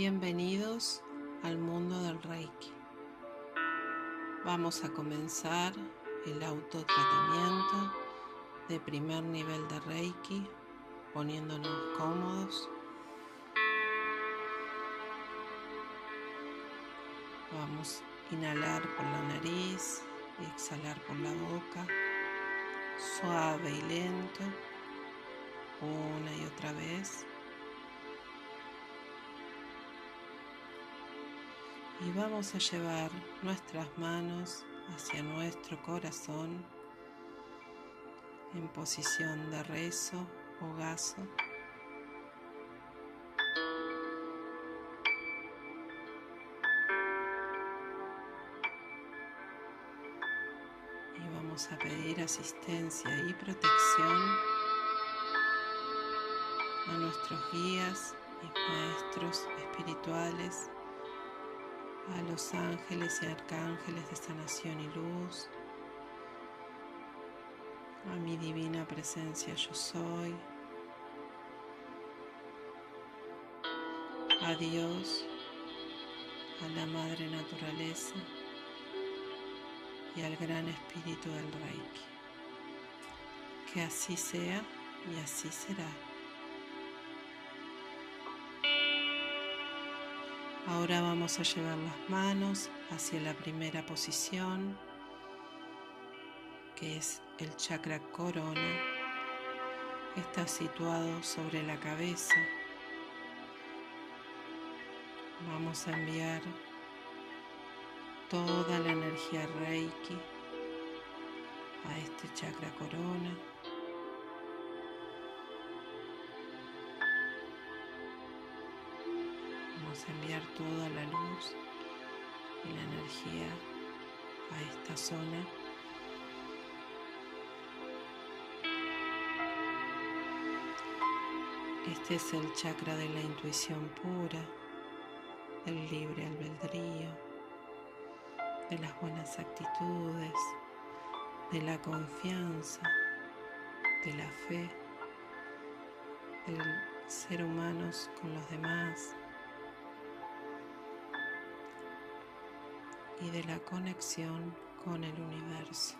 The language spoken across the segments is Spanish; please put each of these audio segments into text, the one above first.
Bienvenidos al mundo del Reiki. Vamos a comenzar el autotratamiento de primer nivel de Reiki, poniéndonos cómodos. Vamos a inhalar por la nariz y exhalar por la boca, suave y lento, una y otra vez. Y vamos a llevar nuestras manos hacia nuestro corazón en posición de rezo o gazo. Y vamos a pedir asistencia y protección a nuestros guías y maestros espirituales a los ángeles y arcángeles de sanación y luz, a mi divina presencia yo soy, a Dios, a la Madre Naturaleza y al Gran Espíritu del Reiki. Que así sea y así será. Ahora vamos a llevar las manos hacia la primera posición, que es el chakra corona. Está situado sobre la cabeza. Vamos a enviar toda la energía Reiki a este chakra corona. Enviar toda la luz y la energía a esta zona. Este es el chakra de la intuición pura, del libre albedrío, de las buenas actitudes, de la confianza, de la fe, del ser humanos con los demás, y de la conexión con el universo.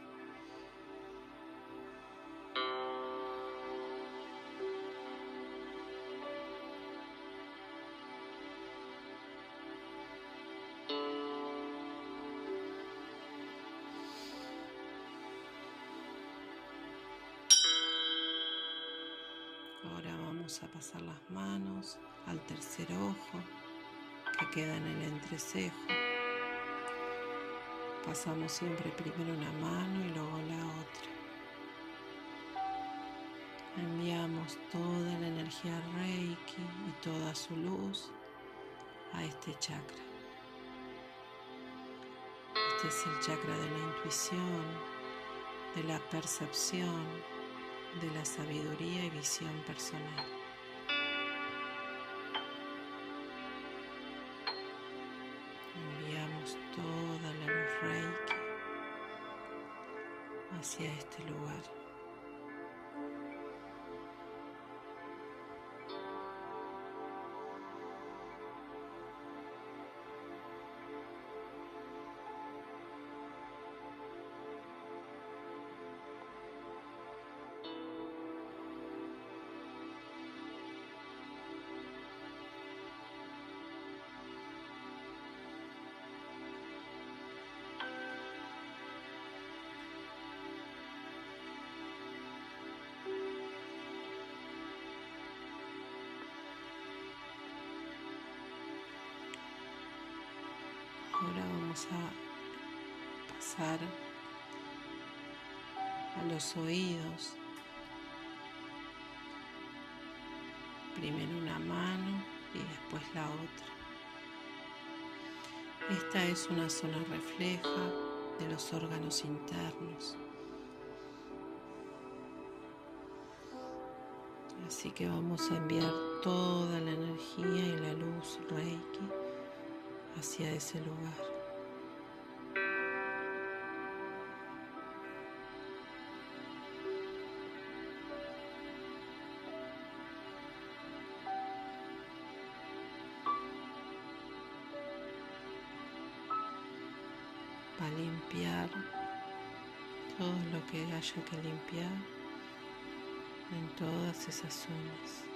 Ahora vamos a pasar las manos al tercer ojo que queda en el entrecejo pasamos siempre primero una mano y luego la otra. Enviamos toda la energía Reiki y toda su luz a este chakra. Este es el chakra de la intuición, de la percepción, de la sabiduría y visión personal. Ahora vamos a pasar a los oídos. Primero una mano y después la otra. Esta es una zona refleja de los órganos internos. Así que vamos a enviar toda la energía y la luz hacia ese lugar. va a limpiar todo lo que haya que limpiar en todas esas zonas.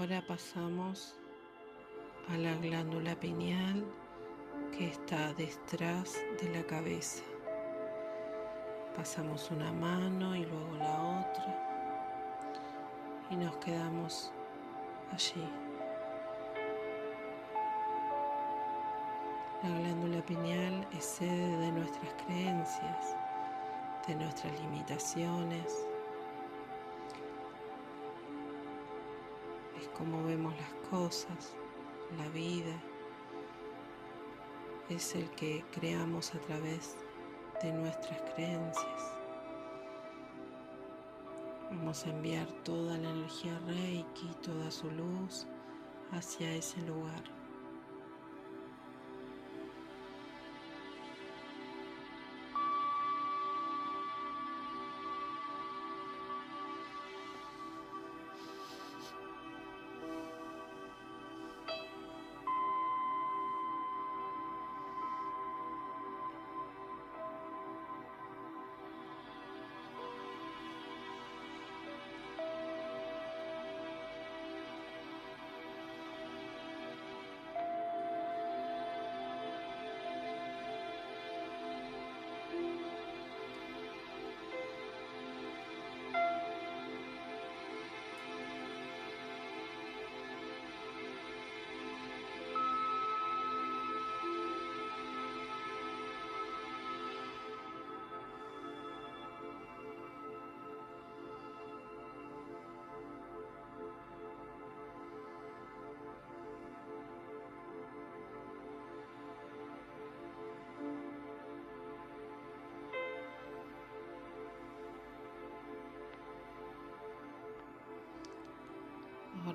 Ahora pasamos a la glándula pineal que está detrás de la cabeza. Pasamos una mano y luego la otra y nos quedamos allí. La glándula pineal es sede de nuestras creencias, de nuestras limitaciones, cómo vemos las cosas, la vida, es el que creamos a través de nuestras creencias. Vamos a enviar toda la energía Reiki, toda su luz hacia ese lugar.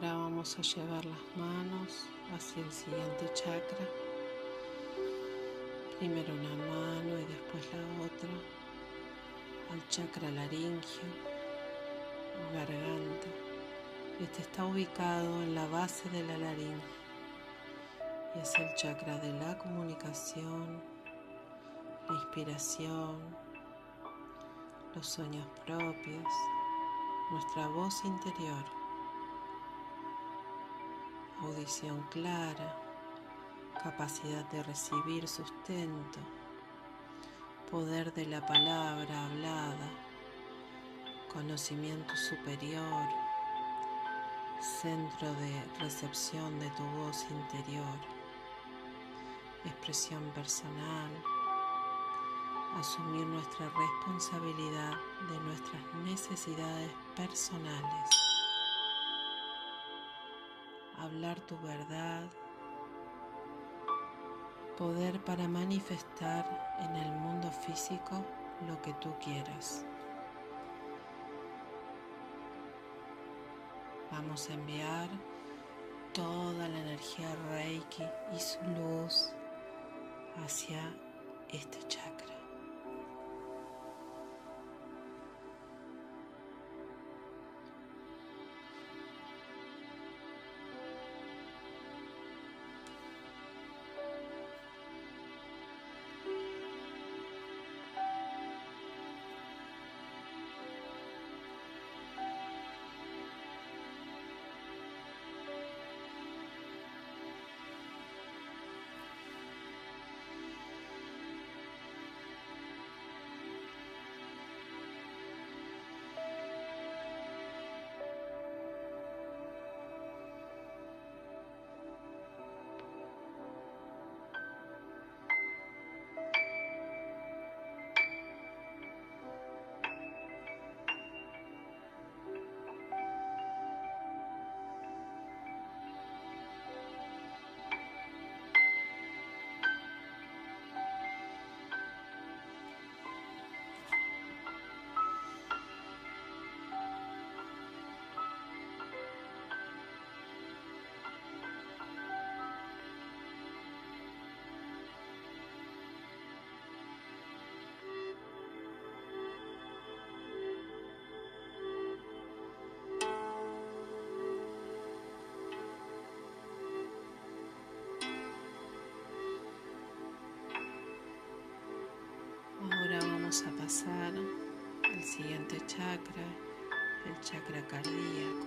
Ahora vamos a llevar las manos hacia el siguiente chakra. Primero una mano y después la otra al chakra laringio garganta. Este está ubicado en la base de la laringe y es el chakra de la comunicación, la inspiración, los sueños propios, nuestra voz interior audición clara, capacidad de recibir sustento, poder de la palabra hablada, conocimiento superior, centro de recepción de tu voz interior, expresión personal, asumir nuestra responsabilidad de nuestras necesidades personales hablar tu verdad, poder para manifestar en el mundo físico lo que tú quieras. Vamos a enviar toda la energía Reiki y su luz hacia este chakra. Pasar al siguiente chakra, el chakra cardíaco.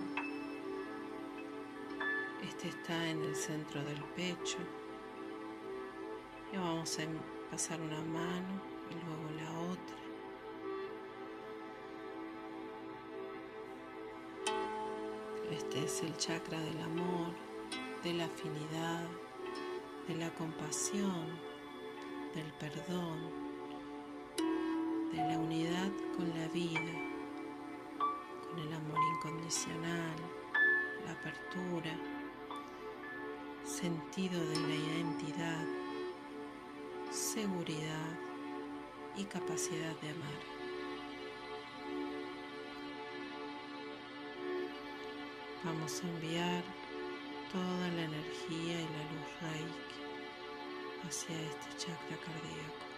Este está en el centro del pecho. Y vamos a pasar una mano y luego la otra. Este es el chakra del amor, de la afinidad, de la compasión, del perdón, de la unidad con la vida, con el amor incondicional, la apertura, sentido de la identidad, seguridad y capacidad de amar. Vamos a enviar toda la energía y la luz Reiki hacia este chakra cardíaco.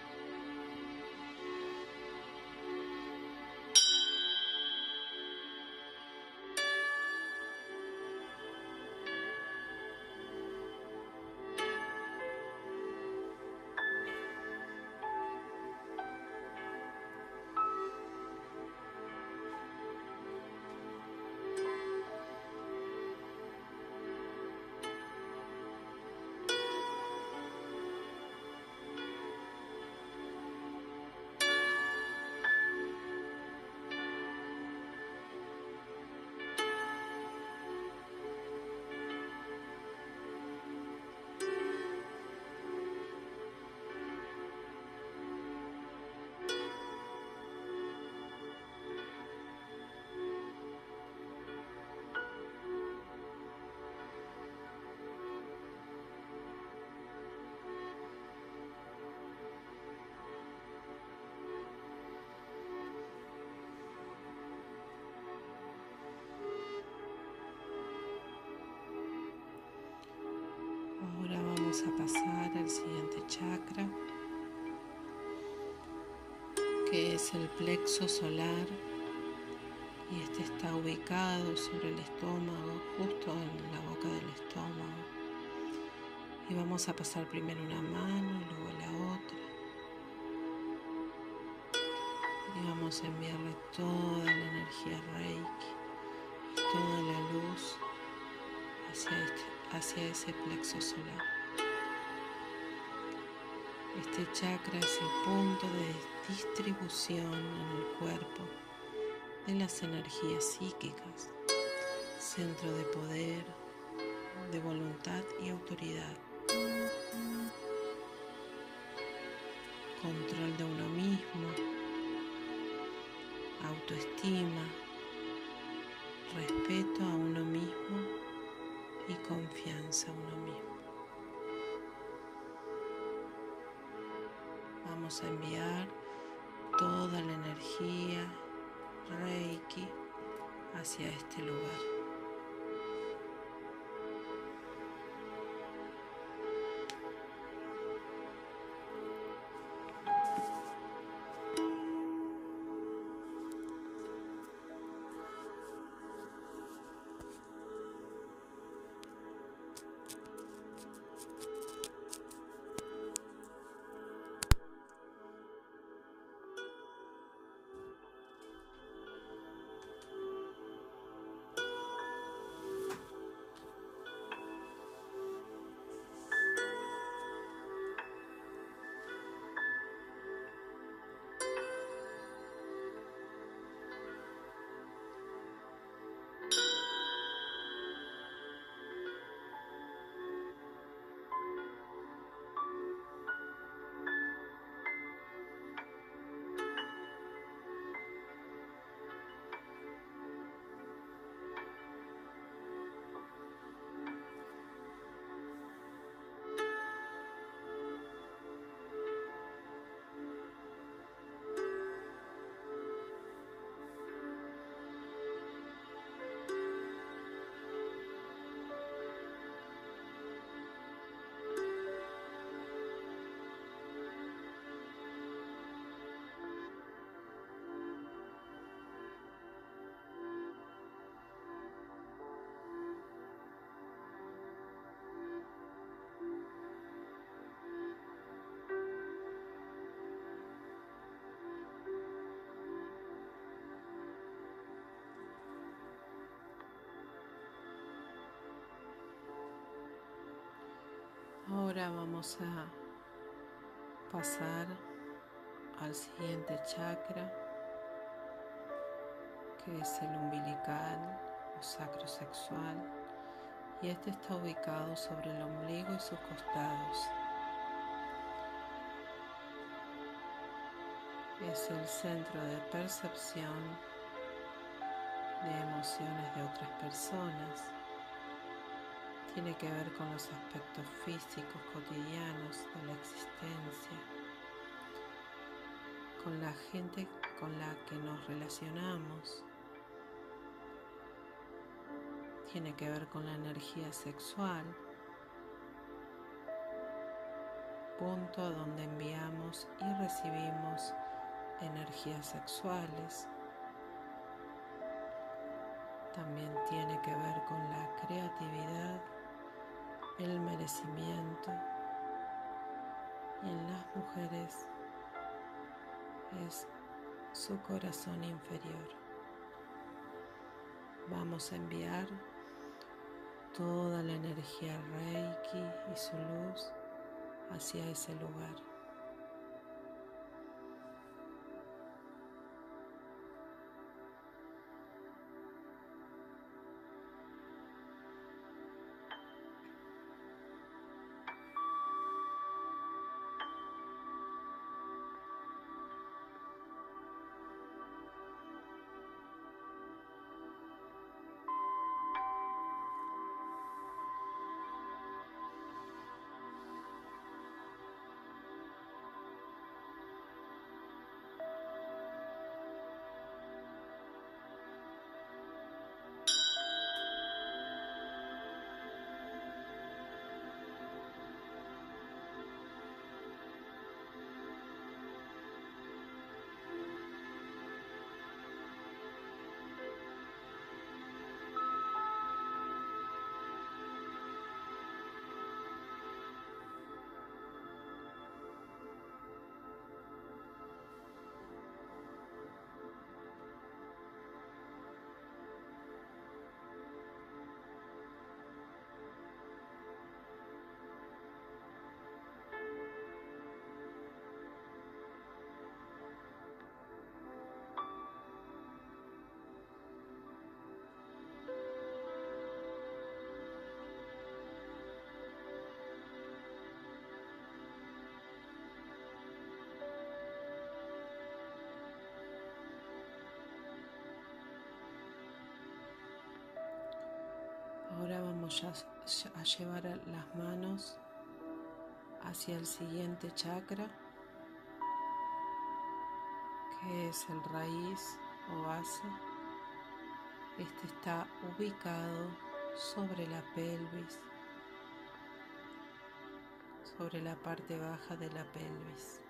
A pasar al siguiente chakra, que es el plexo solar. Y este está ubicado sobre el estómago, justo en la boca del estómago. Y vamos a pasar primero una mano, luego la otra. Y vamos a enviarle toda la energía Reiki, toda la luz hacia, este, hacia ese plexo solar. Este chakra es el punto de distribución en el cuerpo de las energías psíquicas, centro de poder, de voluntad y autoridad, control de uno mismo, autoestima, respeto a uno mismo y confianza a uno mismo. A enviar toda la energía Reiki hacia este lugar. Ahora vamos a pasar al siguiente chakra, que es el umbilical o sacrosexual, y este está ubicado sobre el ombligo y sus costados. Es el centro de percepción de emociones de otras personas. Tiene que ver con los aspectos físicos cotidianos de la existencia con la gente con la que nos relacionamos. Tiene que ver con la energía sexual, punto a donde enviamos y recibimos energías sexuales. También tiene que ver con la creatividad, el merecimiento y en las mujeres es su corazón inferior. Vamos a enviar toda la energía Reiki y su luz hacia ese lugar. A, llevar las manos hacia el siguiente chakra, que es el raíz o base. Este está ubicado sobre la pelvis, sobre la parte baja de la pelvis.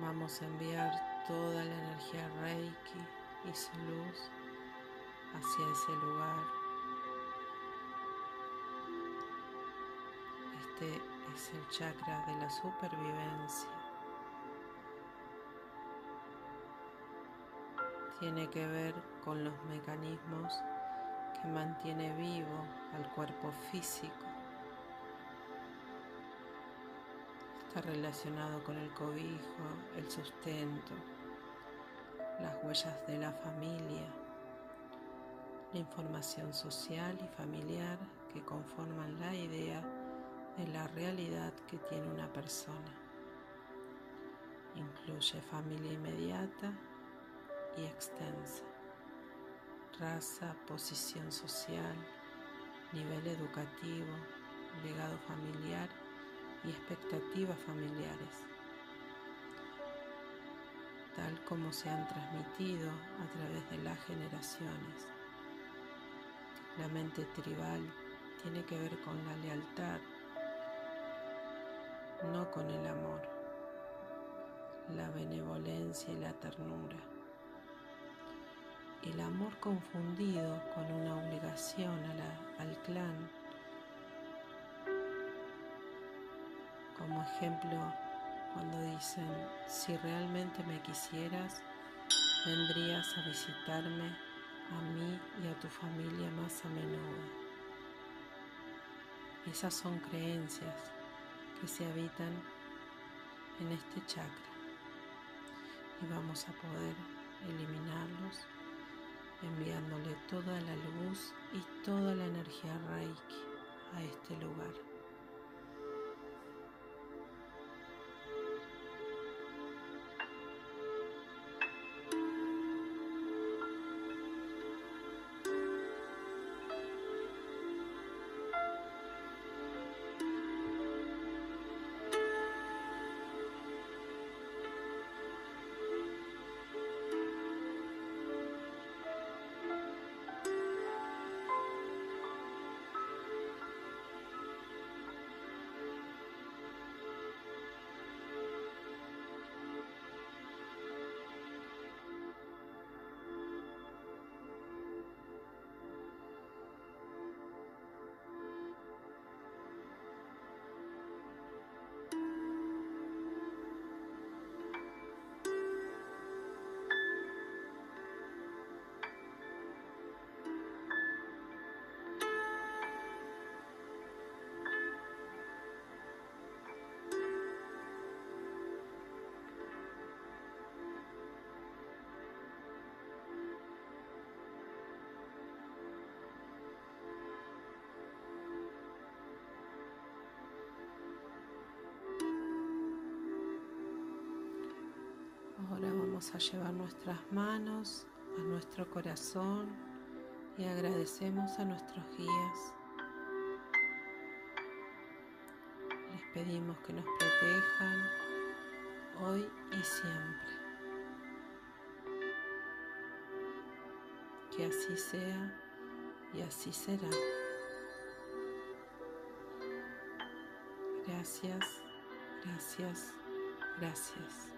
Vamos a enviar toda la energía Reiki y luz hacia ese lugar. Este es el chakra de la supervivencia. Tiene que ver con los mecanismos que mantiene vivo al cuerpo físico. Está relacionado con el cobijo, el sustento, las huellas de la familia, la información social y familiar que conforman la idea de la realidad que tiene una persona. Incluye familia inmediata y extensa, raza, posición social, nivel educativo, legado familiar y expectativas familiares tal como se han transmitido a través de las generaciones. La mente tribal tiene que ver con la lealtad, no con el amor, la benevolencia y la ternura. El amor confundido con una obligación al clan. Como ejemplo, cuando dicen, si realmente me quisieras, vendrías a visitarme a mí y a tu familia más a menudo. Esas son creencias que se habitan en este chakra y vamos a poder eliminarlos enviándole toda la luz y toda la energía Reiki a este lugar. A llevar nuestras manos a nuestro corazón y agradecemos a nuestros guías. Les pedimos que nos protejan hoy y siempre. Que así sea y así será. Gracias, gracias, gracias.